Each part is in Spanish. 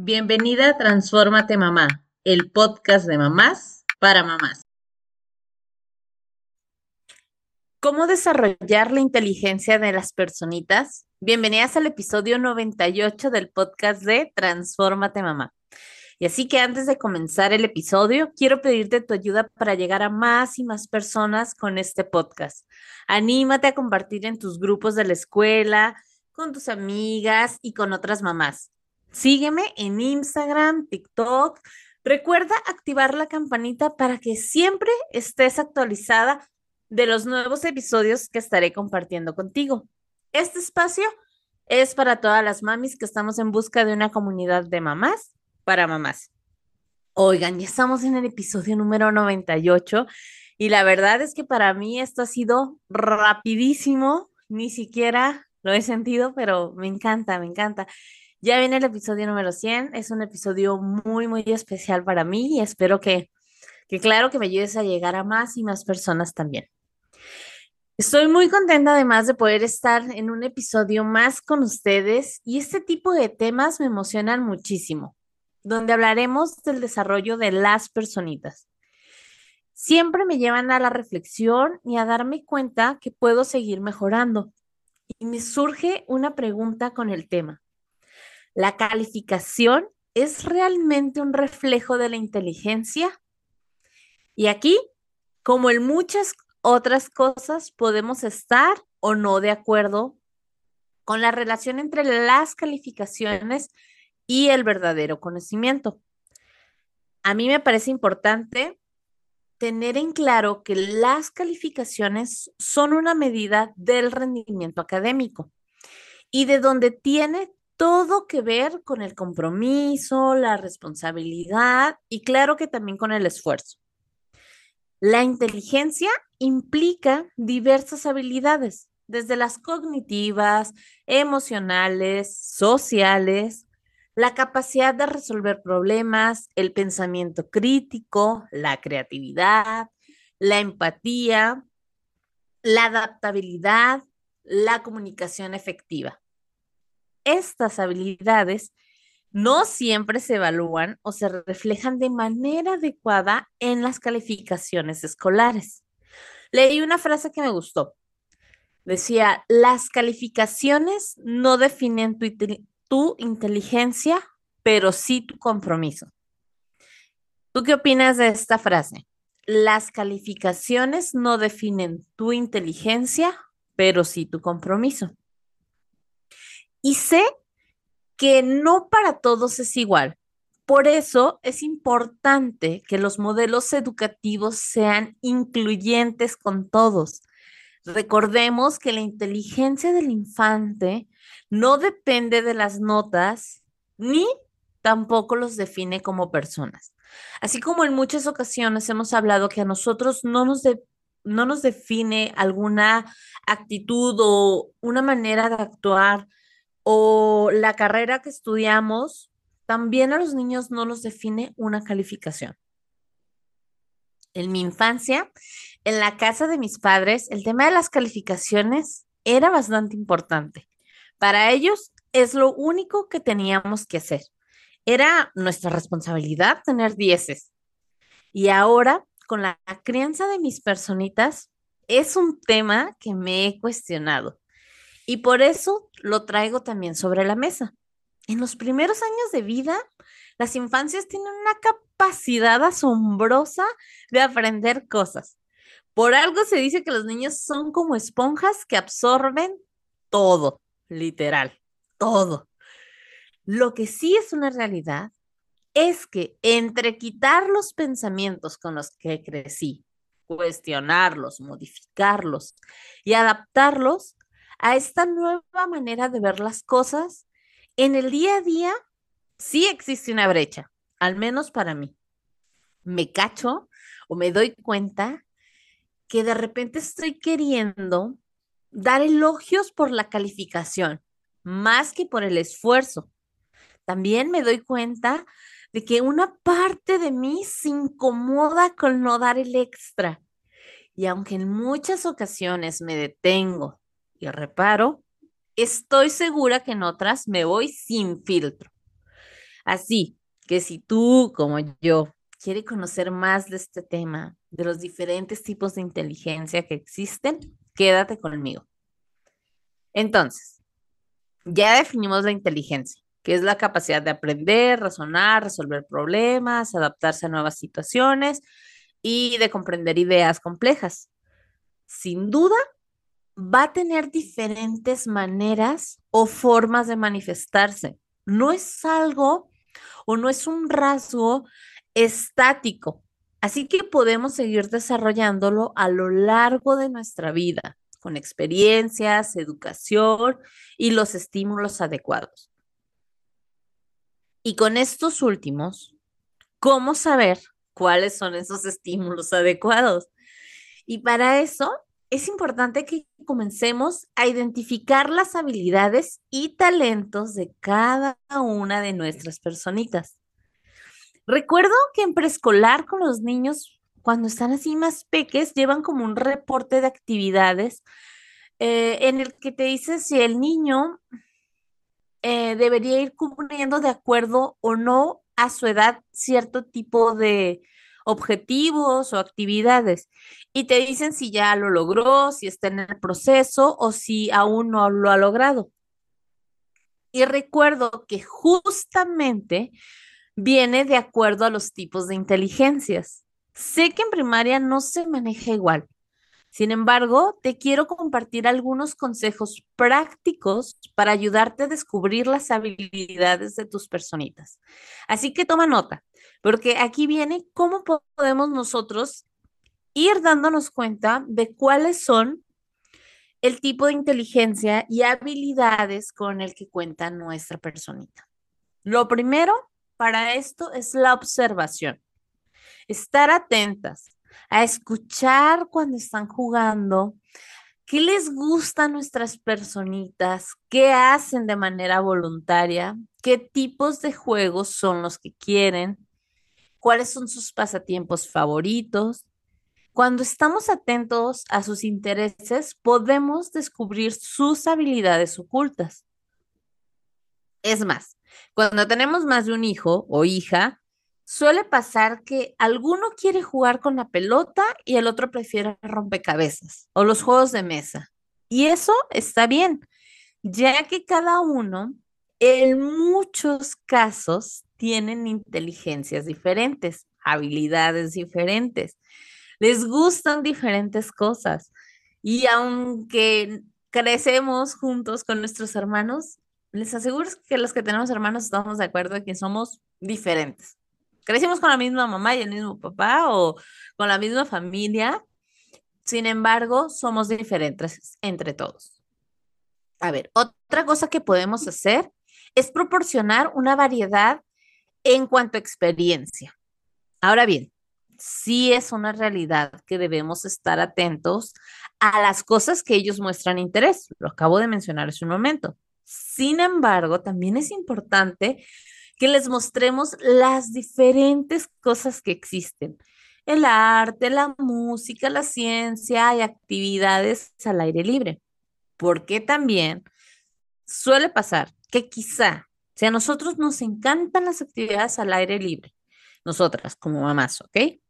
Bienvenida a Transfórmate Mamá, el podcast de mamás para mamás. ¿Cómo desarrollar la inteligencia de las personitas? Bienvenidas al episodio 98 del podcast de Transfórmate Mamá. Y así que antes de comenzar el episodio, quiero pedirte tu ayuda para llegar a más y más personas con este podcast. Anímate a compartir en tus grupos de la escuela, con tus amigas y con otras mamás. Sígueme en Instagram, TikTok. Recuerda activar la campanita para que siempre estés actualizada de los nuevos episodios que estaré compartiendo contigo. Este espacio es para todas las mamis que estamos en busca de una comunidad de mamás para mamás. Oigan, ya estamos en el episodio número 98 y la verdad es que para mí esto ha sido rapidísimo, ni siquiera lo he sentido, pero me encanta, me encanta. Ya viene el episodio número 100, es un episodio muy, muy especial para mí y espero que, que claro, que me ayudes a llegar a más y más personas también. Estoy muy contenta además de poder estar en un episodio más con ustedes y este tipo de temas me emocionan muchísimo, donde hablaremos del desarrollo de las personitas. Siempre me llevan a la reflexión y a darme cuenta que puedo seguir mejorando. Y me surge una pregunta con el tema. ¿La calificación es realmente un reflejo de la inteligencia? Y aquí, como en muchas otras cosas, podemos estar o no de acuerdo con la relación entre las calificaciones y el verdadero conocimiento. A mí me parece importante tener en claro que las calificaciones son una medida del rendimiento académico y de donde tiene todo que ver con el compromiso, la responsabilidad y claro que también con el esfuerzo. La inteligencia implica diversas habilidades, desde las cognitivas, emocionales, sociales, la capacidad de resolver problemas, el pensamiento crítico, la creatividad, la empatía, la adaptabilidad, la comunicación efectiva estas habilidades no siempre se evalúan o se reflejan de manera adecuada en las calificaciones escolares. Leí una frase que me gustó. Decía, las calificaciones no definen tu, inteligencia, pero sí tu compromiso. ¿Tú qué opinas de esta frase? Las calificaciones no definen tu inteligencia, pero sí tu compromiso. Y sé que no para todos es igual. Por eso es importante que los modelos educativos sean incluyentes con todos. Recordemos que la inteligencia del infante no depende de las notas ni tampoco los define como personas. Así como en muchas ocasiones hemos hablado que a nosotros no nos, no nos define alguna actitud o una manera de actuar o la carrera que estudiamos, también a los niños no los define una calificación. En mi infancia, en la casa de mis padres, el tema de las calificaciones era bastante importante. Para ellos es lo único que teníamos que hacer. Era nuestra responsabilidad tener dieces. Y ahora, con la crianza de mis personitas, es un tema que me he cuestionado. Y por eso lo traigo también sobre la mesa. En los primeros años de vida, las infancias tienen una capacidad asombrosa de aprender cosas. Por algo se dice que los niños son como esponjas que absorben todo, literal, todo. Lo que sí es una realidad es que entre quitar los pensamientos con los que crecí, cuestionarlos, modificarlos y adaptarlos, a esta nueva manera de ver las cosas, en el día a día sí existe una brecha, al menos para mí. Me cacho o me doy cuenta que de repente estoy queriendo dar elogios por la calificación, más que por el esfuerzo. También me doy cuenta de que una parte de mí se incomoda con no dar el extra. Y aunque en muchas ocasiones me detengo y reparo, estoy segura que en otras me voy sin filtro. Así que si tú, como yo, quieres conocer más de este tema, de los diferentes tipos de inteligencia que existen, quédate conmigo. Entonces, ya definimos la inteligencia, que es la capacidad de aprender, razonar, resolver problemas, adaptarse a nuevas situaciones y de comprender ideas complejas. Sin duda, va a tener diferentes maneras o formas de manifestarse. No es algo o no es un rasgo estático. Así que podemos seguir desarrollándolo a lo largo de nuestra vida, con experiencias, educación y los estímulos adecuados. Y con estos últimos, ¿cómo saber cuáles son esos estímulos adecuados? Y para eso es importante que comencemos a identificar las habilidades y talentos de cada una de nuestras personitas. Recuerdo que en preescolar con los niños, cuando están así más peques, llevan como un reporte de actividades eh, en el que te dice si el niño eh, debería ir cumpliendo de acuerdo o no a su edad cierto tipo de objetivos o actividades y te dicen si ya lo logró, si está en el proceso o si aún no lo ha logrado. Y recuerdo que justamente viene de acuerdo a los tipos de inteligencias. Sé que en primaria no se maneja igual. Sin embargo, te quiero compartir algunos consejos prácticos para ayudarte a descubrir las habilidades de tus personitas. Así que toma nota, porque aquí viene cómo podemos nosotros ir dándonos cuenta de cuáles son el tipo de inteligencia y habilidades con el que cuenta nuestra personita. Lo primero para esto es la observación. Estar atentas a escuchar cuando están jugando, qué les gusta a nuestras personitas, qué hacen de manera voluntaria, qué tipos de juegos son los que quieren, cuáles son sus pasatiempos favoritos, cuando estamos atentos a sus intereses, podemos descubrir sus habilidades ocultas. Es más, cuando tenemos más de un hijo o hija, suele pasar que alguno quiere jugar con la pelota y el otro prefiere rompecabezas o los juegos de mesa. Y eso está bien, ya que cada uno en muchos casos tienen inteligencias diferentes, habilidades diferentes les gustan diferentes cosas. Y aunque crecemos juntos con nuestros hermanos, les aseguro que los que tenemos hermanos estamos de acuerdo en que somos diferentes. Crecimos con la misma mamá y el mismo papá o con la misma familia. Sin embargo, somos diferentes entre todos. A ver, otra cosa que podemos hacer es proporcionar una variedad en cuanto a experiencia. Ahora bien, sí es una realidad que debemos estar atentos a las cosas que ellos muestran interés. Lo acabo de mencionar hace un momento. Sin embargo, también es importante que les mostremos las diferentes cosas que existen. El arte, la música, la ciencia y actividades al aire libre. Porque también suele pasar que quizá, si a nosotros nos encantan las actividades al aire libre, nosotras como mamás, ¿ok?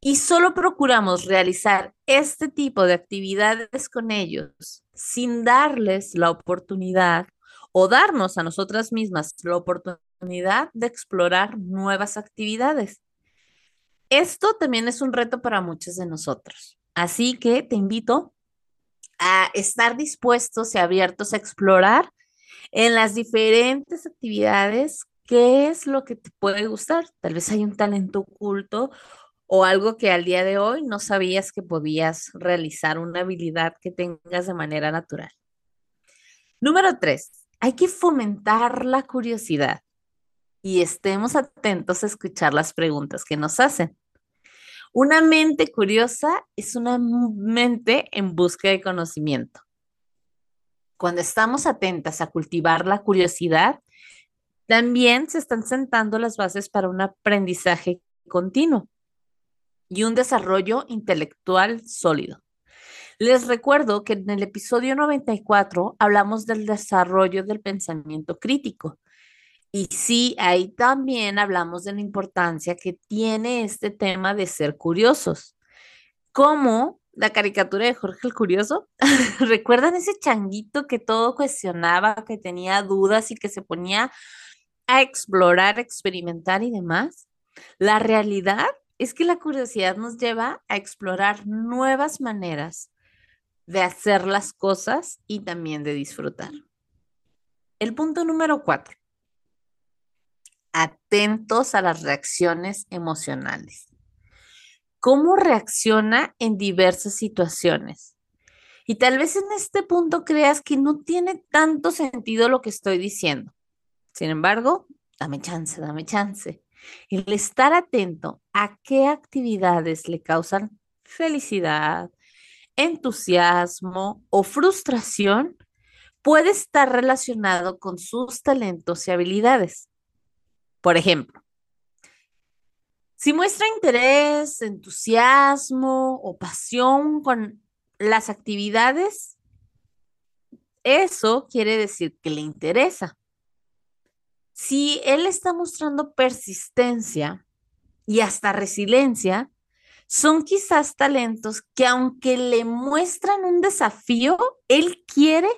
y solo procuramos realizar este tipo de actividades con ellos sin darles la oportunidad o darnos a nosotras mismas la oportunidad de explorar nuevas actividades. Esto también es un reto para muchos de nosotros. Así que te invito a estar dispuestos y abiertos a explorar en las diferentes actividades qué es lo que te puede gustar. Tal vez hay un talento oculto o algo que al día de hoy no sabías que podías realizar, una habilidad que tengas de manera natural. Número tres, hay que fomentar la curiosidad y estemos atentos a escuchar las preguntas que nos hacen. Una mente curiosa es una mente en busca de conocimiento. Cuando estamos atentas a cultivar la curiosidad, también se están sentando las bases para un aprendizaje continuo y un desarrollo intelectual sólido. Les recuerdo que en el episodio 94 hablamos del desarrollo del pensamiento crítico Y sí, ahí también hablamos de la importancia que tiene este tema de ser curiosos. Como la caricatura de Jorge el Curioso. ¿Recuerdan ese changuito que todo cuestionaba, que tenía dudas y que se ponía a explorar, experimentar y demás? La realidad es que la curiosidad nos lleva a explorar nuevas maneras de hacer las cosas y también de disfrutar. El punto número cuatro atentos a las reacciones emocionales. ¿Cómo reacciona en diversas situaciones? Y tal vez en este punto creas que no tiene tanto sentido lo que estoy diciendo. Sin embargo, dame chance, dame chance. El estar atento a qué actividades le causan felicidad, entusiasmo o frustración puede estar relacionado con sus talentos y habilidades. Por ejemplo, si muestra interés, entusiasmo o pasión con las actividades, eso quiere decir que le interesa. Si él está mostrando persistencia y hasta resiliencia, son quizás talentos que aunque le muestran un desafío, él quiere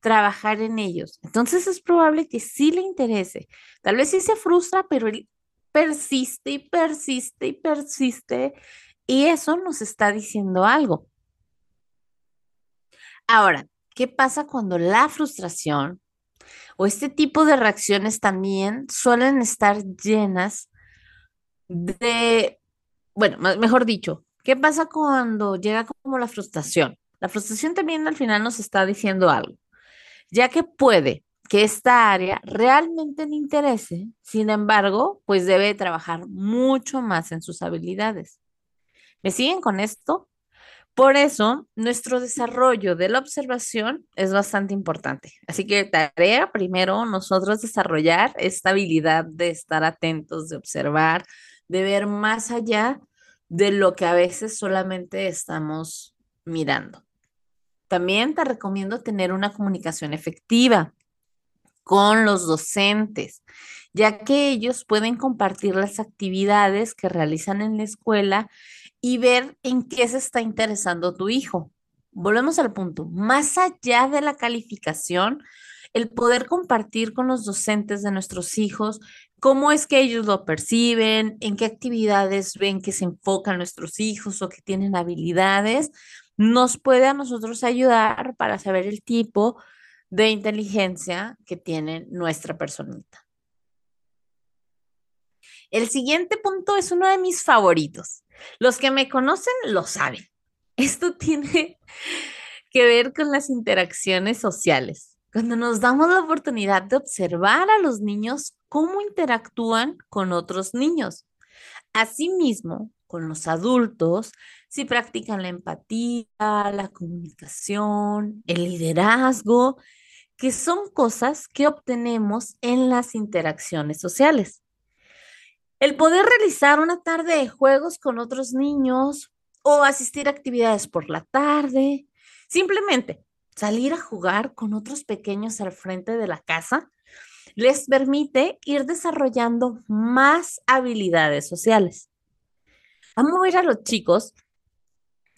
trabajar en ellos. Entonces es probable que sí le interese. Tal vez sí se frustra, pero él persiste y persiste y persiste y eso nos está diciendo algo. Ahora, ¿qué pasa cuando la frustración o este tipo de reacciones también suelen estar llenas de, bueno, mejor dicho, ¿qué pasa cuando llega como la frustración? La frustración también al final nos está diciendo algo ya que puede que esta área realmente le interese, sin embargo, pues debe trabajar mucho más en sus habilidades. ¿Me siguen con esto? Por eso, nuestro desarrollo de la observación es bastante importante. Así que tarea primero nosotros desarrollar esta habilidad de estar atentos, de observar, de ver más allá de lo que a veces solamente estamos mirando. También te recomiendo tener una comunicación efectiva con los docentes, ya que ellos pueden compartir las actividades que realizan en la escuela y ver en qué se está interesando tu hijo. Volvemos al punto, más allá de la calificación, el poder compartir con los docentes de nuestros hijos cómo es que ellos lo perciben, en qué actividades ven que se enfocan nuestros hijos o que tienen habilidades, nos puede a nosotros ayudar para saber el tipo de inteligencia que tiene nuestra personita. El siguiente punto es uno de mis favoritos. Los que me conocen lo saben. Esto tiene que ver con las interacciones sociales. Cuando nos damos la oportunidad de observar a los niños cómo interactúan con otros niños. Asimismo, con los adultos, si practican la empatía, la comunicación, el liderazgo, que son cosas que obtenemos en las interacciones sociales. El poder realizar una tarde de juegos con otros niños o asistir a actividades por la tarde, simplemente salir a jugar con otros pequeños al frente de la casa, les permite ir desarrollando más habilidades sociales. Vamos a ver a los chicos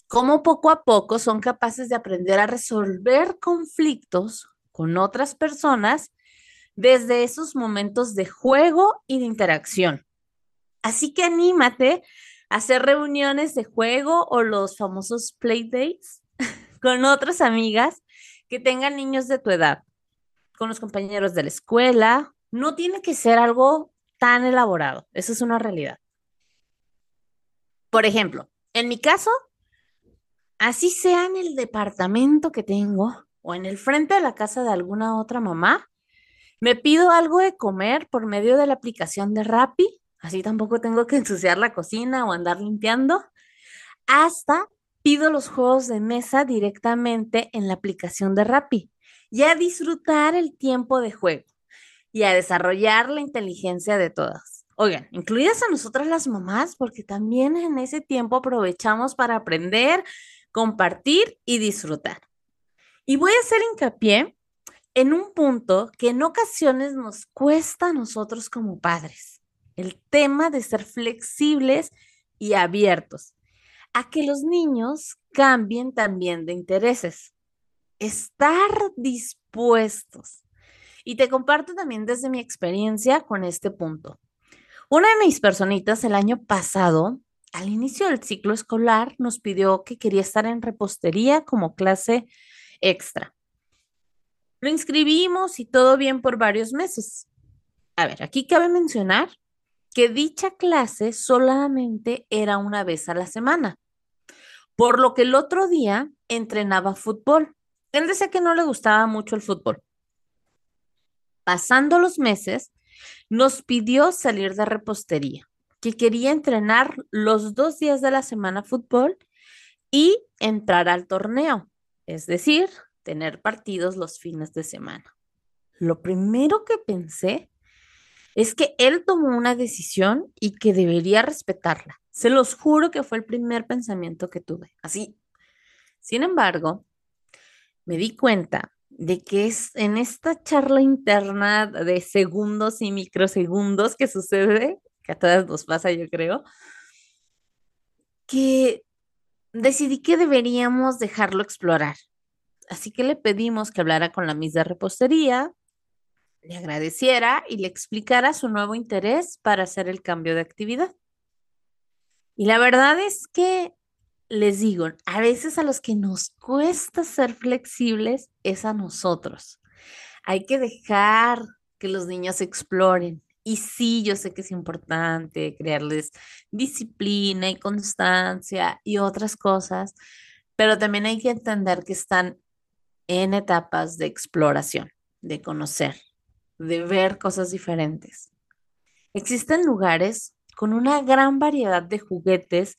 cómo poco a poco son capaces de aprender a resolver conflictos con otras personas desde esos momentos de juego y de interacción. Así que anímate a hacer reuniones de juego o los famosos play dates con otras amigas que tengan niños de tu edad, con los compañeros de la escuela. No tiene que ser algo tan elaborado, eso es una realidad. Por ejemplo, en mi caso, así sea en el departamento que tengo o en el frente de la casa de alguna otra mamá, me pido algo de comer por medio de la aplicación de Rappi, así tampoco tengo que ensuciar la cocina o andar limpiando, hasta pido los juegos de mesa directamente en la aplicación de Rappi y a disfrutar el tiempo de juego y a desarrollar la inteligencia de todas. Oigan, incluidas a nosotras las mamás, porque también en ese tiempo aprovechamos para aprender, compartir y disfrutar. Y voy a hacer hincapié en un punto que en ocasiones nos cuesta a nosotros como padres, el tema de ser flexibles y abiertos a que los niños cambien también de intereses. Estar dispuestos. Y te comparto también desde mi experiencia con este punto. Una de mis personitas el año pasado, al inicio del ciclo escolar, nos pidió que quería estar en repostería como clase extra. Lo inscribimos y todo bien por varios meses. A ver, aquí cabe mencionar que dicha clase solamente era una vez a la semana, por lo que el otro día entrenaba fútbol. Él decía que no le gustaba mucho el fútbol. Pasando los meses, nos pidió salir de repostería, que quería entrenar los dos días de la semana fútbol y entrar al torneo, es decir, tener partidos los fines de semana. Lo primero que pensé es que él tomó una decisión y que debería respetarla. Se los juro que fue el primer pensamiento que tuve. Así. Sin embargo, me di cuenta de que es en esta charla interna de segundos y microsegundos que sucede, que a todas nos pasa, yo creo, que decidí que deberíamos dejarlo explorar así que le pedimos que hablara con la Miss de repostería, le agradeciera y le explicara su nuevo interés para hacer el cambio de actividad. Y la verdad es que les digo, a veces a los que nos cuesta ser flexibles es a nosotros. Hay que dejar que los niños exploren. Y sí, yo sé que es importante crearles disciplina y constancia y otras cosas, pero también hay que entender que están en etapas de exploración, de conocer, de ver cosas diferentes. Existen lugares con una gran variedad de juguetes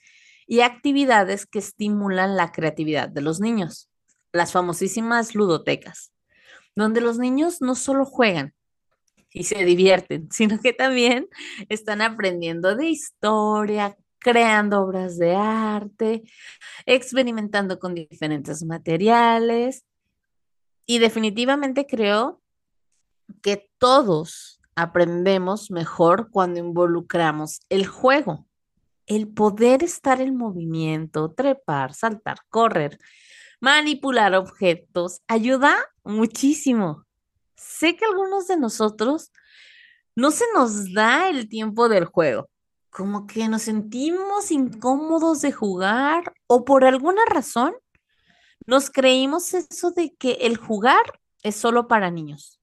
y actividades que estimulan la creatividad de los niños, las famosísimas ludotecas, donde los niños no solo juegan y se divierten, sino que también están aprendiendo de historia, creando obras de arte, experimentando con diferentes materiales y definitivamente creo que todos aprendemos mejor cuando involucramos el juego. El poder estar en movimiento, trepar, saltar, correr, manipular objetos, ayuda muchísimo. Sé que algunos de nosotros no se nos da el tiempo del juego, como que nos sentimos incómodos de jugar o por alguna razón nos creímos eso de que el jugar es solo para niños.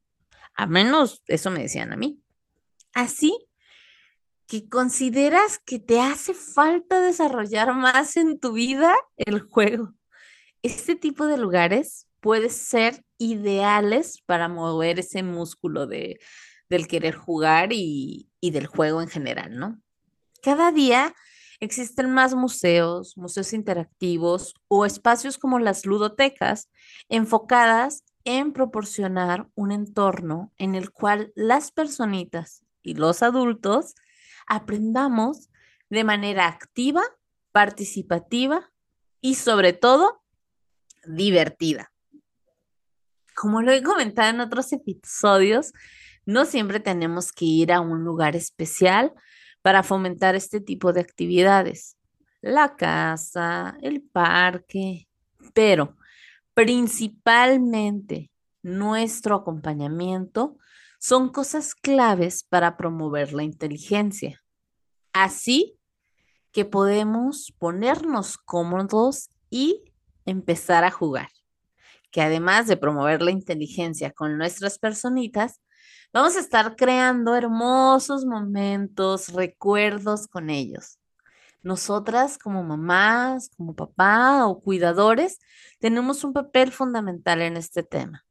A menos eso me decían a mí. Así que consideras que te hace falta desarrollar más en tu vida el juego. Este tipo de lugares puede ser ideales para mover ese músculo de, del querer jugar y, y del juego en general, ¿no? Cada día Existen más museos, museos interactivos o espacios como las ludotecas enfocadas en proporcionar un entorno en el cual las personitas y los adultos aprendamos de manera activa, participativa y sobre todo divertida. Como lo he comentado en otros episodios, no siempre tenemos que ir a un lugar especial para fomentar este tipo de actividades. La casa, el parque, pero principalmente nuestro acompañamiento son cosas claves para promover la inteligencia. Así que podemos ponernos cómodos y empezar a jugar, que además de promover la inteligencia con nuestras personitas, Vamos a estar creando hermosos momentos, recuerdos con ellos. Nosotras como mamás, como papá o cuidadores, tenemos un papel fundamental en este tema.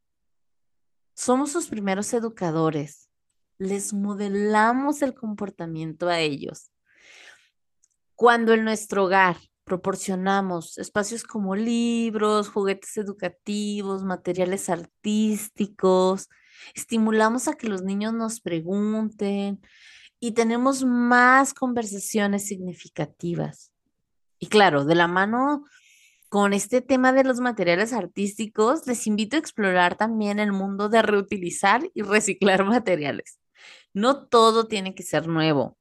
Somos sus primeros educadores. Les modelamos el comportamiento a ellos. Cuando en nuestro hogar proporcionamos espacios como libros, juguetes educativos, materiales artísticos, estimulamos a que los niños nos pregunten y tenemos más conversaciones significativas. Y claro, de la mano con este tema de los materiales artísticos, les invito a explorar también el mundo de reutilizar y reciclar materiales. No todo tiene que ser nuevo.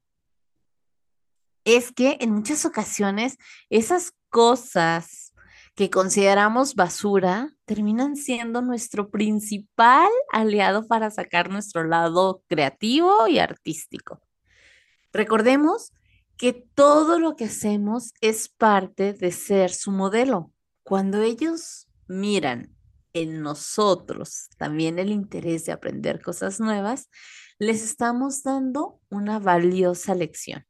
Es que en muchas ocasiones esas cosas que consideramos basura terminan siendo nuestro principal aliado para sacar nuestro lado creativo y artístico. Recordemos que todo lo que hacemos es parte de ser su modelo. Cuando ellos miran en nosotros también el interés de aprender cosas nuevas, les estamos dando una valiosa lección.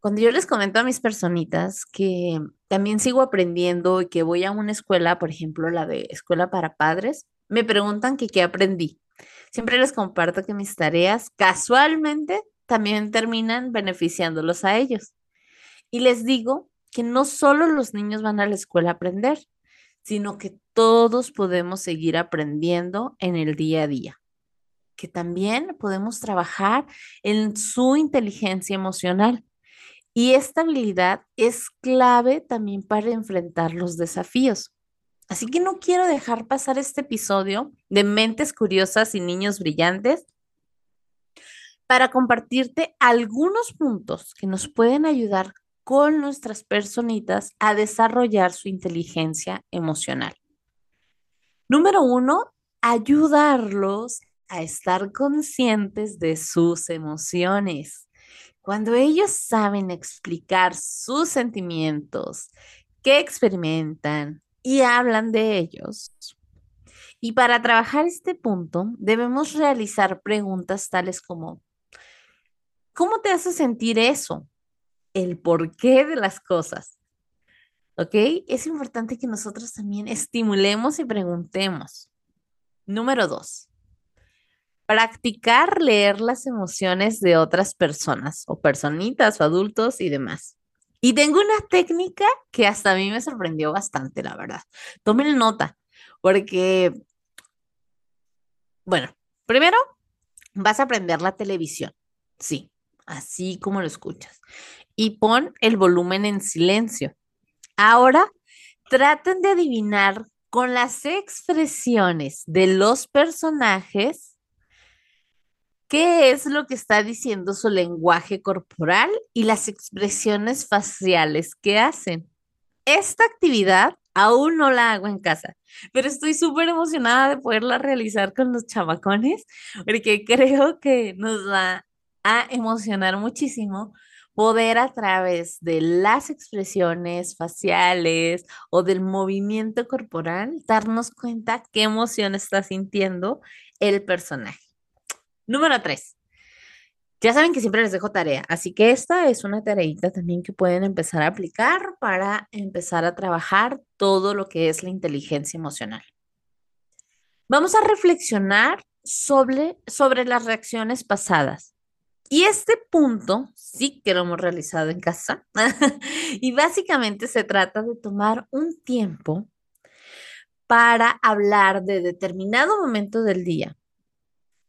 Cuando yo les comento a mis personitas que también sigo aprendiendo y que voy a una escuela, por ejemplo, la de escuela para padres, me preguntan que qué aprendí. Siempre les comparto que mis tareas casualmente también terminan beneficiándolos a ellos. Y les digo que no solo los niños van a la escuela a aprender, sino que todos podemos seguir aprendiendo en el día a día, que también podemos trabajar en su inteligencia emocional. Y esta habilidad es clave también para enfrentar los desafíos. Así que no quiero dejar pasar este episodio de Mentes Curiosas y Niños Brillantes para compartirte algunos puntos que nos pueden ayudar con nuestras personitas a desarrollar su inteligencia emocional. Número uno, ayudarlos a estar conscientes de sus emociones. Cuando ellos saben explicar sus sentimientos, qué experimentan y hablan de ellos. Y para trabajar este punto, debemos realizar preguntas tales como, ¿Cómo te hace sentir eso? El porqué de las cosas. ¿Ok? Es importante que nosotros también estimulemos y preguntemos. Número dos, practicar leer las emociones de otras personas o personitas o adultos y demás. Y tengo una técnica que hasta a mí me sorprendió bastante, la verdad. Tomen nota, porque, bueno, primero vas a aprender la televisión. Sí, así como lo escuchas. Y pon el volumen en silencio. Ahora, traten de adivinar con las expresiones de los personajes qué es lo que está diciendo su lenguaje corporal y las expresiones faciales que hacen. Esta actividad aún no la hago en casa, pero estoy súper emocionada de poderla realizar con los chamacones porque creo que nos va a emocionar muchísimo poder a través de las expresiones faciales o del movimiento corporal darnos cuenta qué emoción está sintiendo el personaje. Número tres. Ya saben que siempre les dejo tarea, así que esta es una tareita también que pueden empezar a aplicar para empezar a trabajar todo lo que es la inteligencia emocional. Vamos a reflexionar sobre, sobre las reacciones pasadas. Y este punto sí que lo hemos realizado en casa. y básicamente se trata de tomar un tiempo para hablar de determinado momento del día.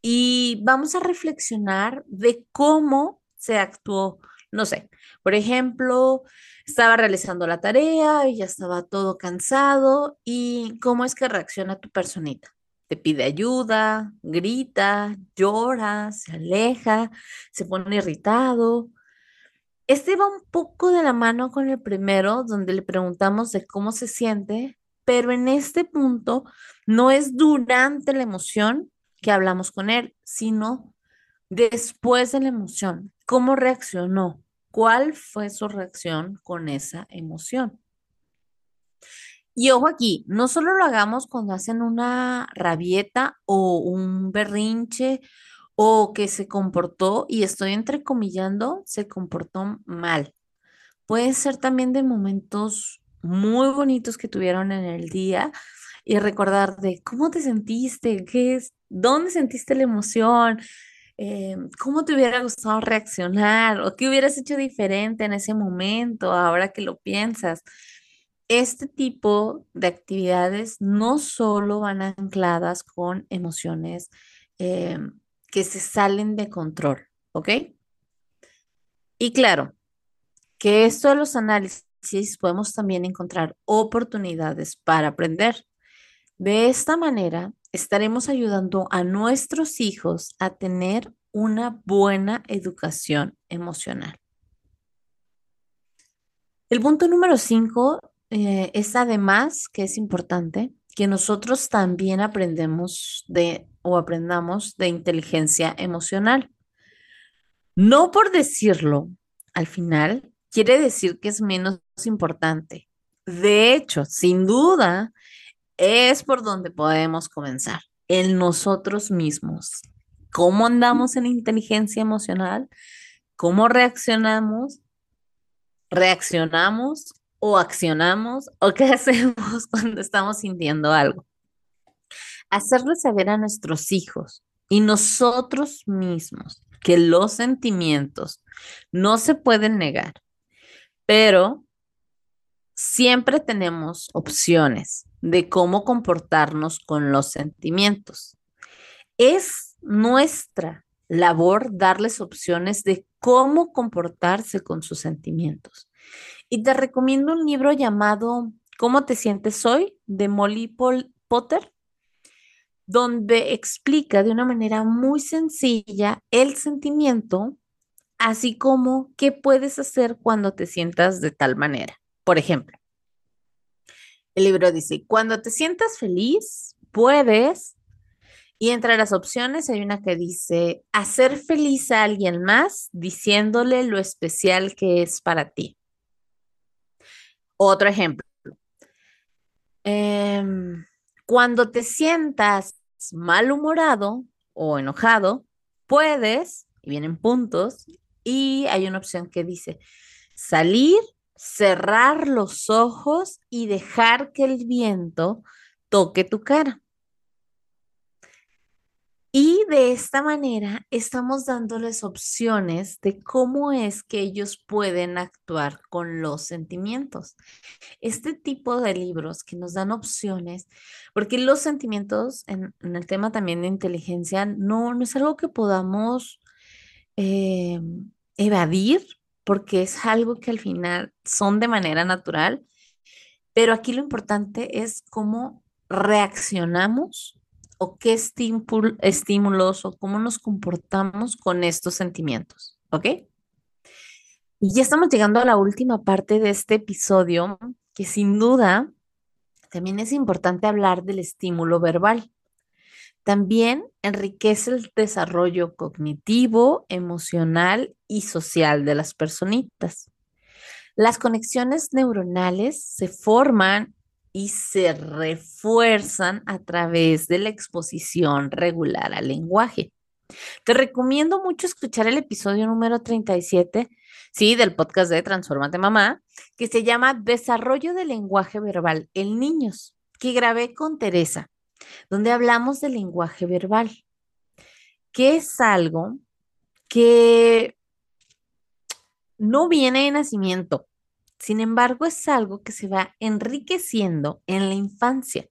Y vamos a reflexionar de cómo se actuó. No sé, por ejemplo, estaba realizando la tarea y ya estaba todo cansado y cómo es que reacciona tu personita te pide ayuda, grita, llora, se aleja, se pone irritado. Este va un poco de la mano con el primero, donde le preguntamos de cómo se siente, pero en este punto no es durante la emoción que hablamos con él, sino después de la emoción. ¿Cómo reaccionó? ¿Cuál fue su reacción con esa emoción? Y ojo aquí, no solo lo hagamos cuando hacen una rabieta o un berrinche o que se comportó, y estoy entrecomillando, se comportó mal. Puede ser también de momentos muy bonitos que tuvieron en el día y recordar de cómo te sentiste, qué es, dónde sentiste la emoción, eh, cómo te hubiera gustado reaccionar o qué hubieras hecho diferente en ese momento, ahora que lo piensas este tipo de actividades no solo van ancladas con emociones eh, que se salen de control, ¿ok? Y claro, que esto de los análisis podemos también encontrar oportunidades para aprender. De esta manera, estaremos ayudando a nuestros hijos a tener una buena educación emocional. El punto número cinco eh, es además que es importante que nosotros también aprendemos de o aprendamos de inteligencia emocional. No por decirlo, al final quiere decir que es menos importante. De hecho, sin duda, es por donde podemos comenzar, en nosotros mismos. ¿Cómo andamos en inteligencia emocional? ¿Cómo reaccionamos? ¿Reaccionamos o accionamos o qué hacemos cuando estamos sintiendo algo? Hacerle saber a nuestros hijos y nosotros mismos que los sentimientos no se pueden negar, pero siempre tenemos opciones de cómo comportarnos con los sentimientos. Es nuestra labor darles opciones de cómo comportarse con sus sentimientos. Y te recomiendo un libro llamado ¿Cómo te sientes hoy? de Molly Potter, donde explica de una manera muy sencilla el sentimiento, así como qué puedes hacer cuando te sientas de tal manera. Por ejemplo, el libro dice, cuando te sientas feliz, puedes, y entre las opciones hay una que dice, hacer feliz a alguien más diciéndole lo especial que es para ti. Otro ejemplo. Em, cuando te sientas malhumorado o enojado, puedes, y vienen puntos, y hay una opción que dice, salir cerrar los ojos y dejar que el viento toque tu cara. Y de esta manera estamos dándoles opciones de cómo es que ellos pueden actuar con los sentimientos. Este tipo de libros que nos dan opciones, porque los sentimientos en, el tema también de inteligencia no, es algo que podamos eh, evadir porque es algo que al final son de manera natural, pero aquí lo importante es cómo reaccionamos o qué estímulos o cómo nos comportamos con estos sentimientos, ¿ok? Y ya estamos llegando a la última parte de este episodio, que sin duda también es importante hablar del estímulo verbal. También enriquece el desarrollo cognitivo, emocional y social de las personitas. Las conexiones neuronales se forman y se refuerzan a través de la exposición regular al lenguaje. Te recomiendo mucho escuchar el episodio número 37, sí, del podcast de Transformate Mamá, que se llama Desarrollo del lenguaje verbal en niños, que grabé con Teresa donde hablamos del lenguaje verbal, que es algo que no viene de nacimiento, sin embargo es algo que se va enriqueciendo en la infancia.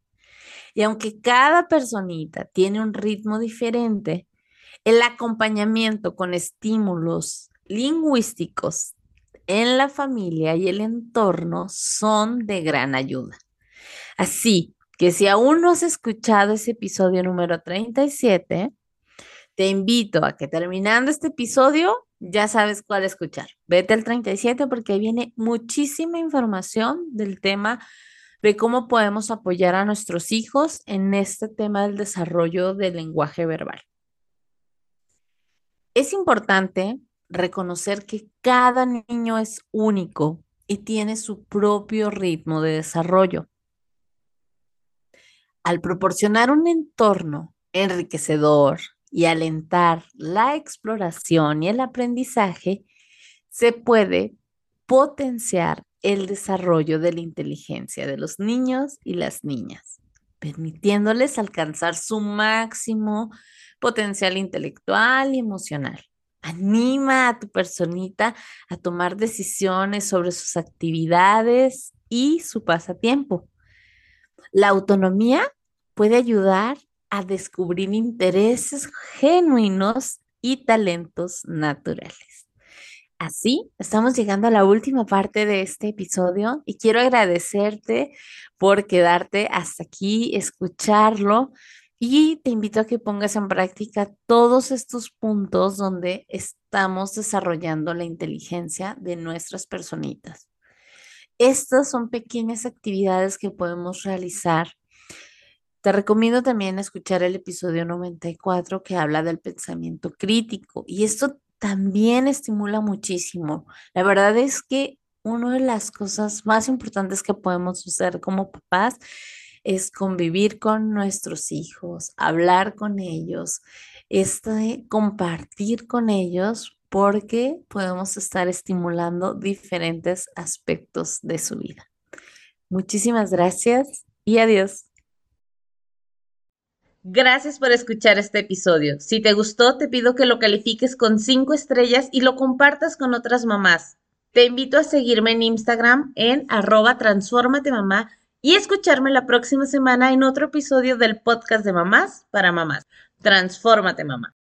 Y aunque cada personita tiene un ritmo diferente, el acompañamiento con estímulos lingüísticos en la familia y el entorno son de gran ayuda. Así que si aún no has escuchado ese episodio número 37, te invito a que terminando este episodio ya sabes cuál escuchar. Vete al 37 porque viene muchísima información del tema de cómo podemos apoyar a nuestros hijos en este tema del desarrollo del lenguaje verbal. Es importante reconocer que cada niño es único y tiene su propio ritmo de desarrollo al proporcionar un entorno enriquecedor y alentar la exploración y el aprendizaje, se puede potenciar el desarrollo de la inteligencia de los niños y las niñas, permitiéndoles alcanzar su máximo potencial intelectual y emocional. Anima a tu personita a tomar decisiones sobre sus actividades y su pasatiempo. La autonomía puede ayudar a descubrir intereses genuinos y talentos naturales. Así, estamos llegando a la última parte de este episodio y quiero agradecerte por quedarte hasta aquí, escucharlo y te invito a que pongas en práctica todos estos puntos donde estamos desarrollando la inteligencia de nuestras personitas. Estas son pequeñas actividades que podemos realizar. Te recomiendo también escuchar el episodio 94 que habla del pensamiento crítico y esto también estimula muchísimo. La verdad es que una de las cosas más importantes que podemos hacer como papás es convivir con nuestros hijos, hablar con ellos, este, compartir con ellos porque podemos estar estimulando diferentes aspectos de su vida. Muchísimas gracias y adiós. Gracias por escuchar este episodio. Si te gustó, te pido que lo califiques con cinco estrellas y lo compartas con otras mamás. Te invito a seguirme en Instagram en arroba mamá y escucharme la próxima semana en otro episodio del podcast de mamás para mamás. Transfórmate mamá.